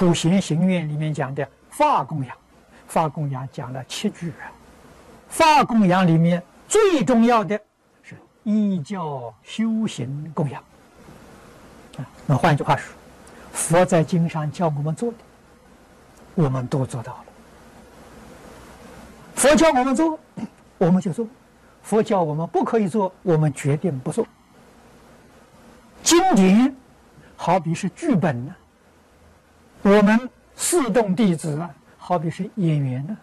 普贤行愿里面讲的法供养，法供养讲了七句啊。法供养里面最重要的是依教修行供养啊。那换句话说，佛在经上教我们做的，我们都做到了。佛教我们做，我们就做；佛教我们不可以做，我们决定不做。经典好比是剧本呢，我们四众弟子啊，好比是演员呢，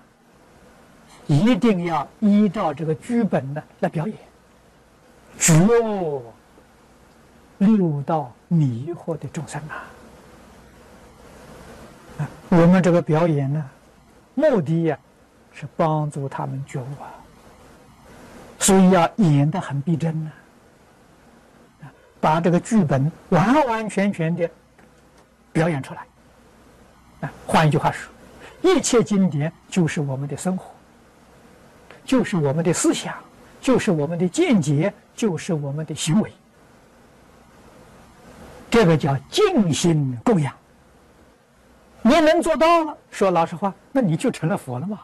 一定要依照这个剧本呢来表演，绝六道迷惑的众生啊！啊，我们这个表演呢，目的呀是帮助他们觉悟啊，所以要演得很逼真呢。把这个剧本完完全全的表演出来。啊，换一句话说，一切经典就是我们的生活，就是我们的思想，就是我们的见解，就是我们的行为。这个叫尽心供养。你能做到了，说老实话，那你就成了佛了嘛。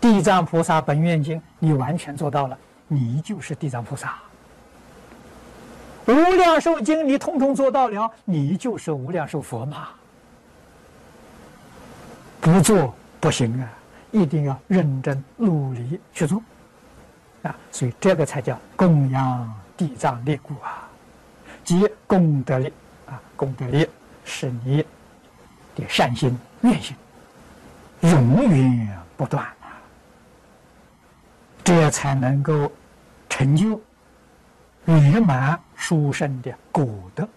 地藏菩萨本愿经，你完全做到了，你就是地藏菩萨。无量寿经，你通通做到了，你就是无量寿佛嘛。不做不行啊，一定要认真努力去做啊！所以这个才叫供养地藏列故啊，即功德力啊，功德力是你的善心愿心，永远不断啊，这才能够成就圆满殊胜的果德。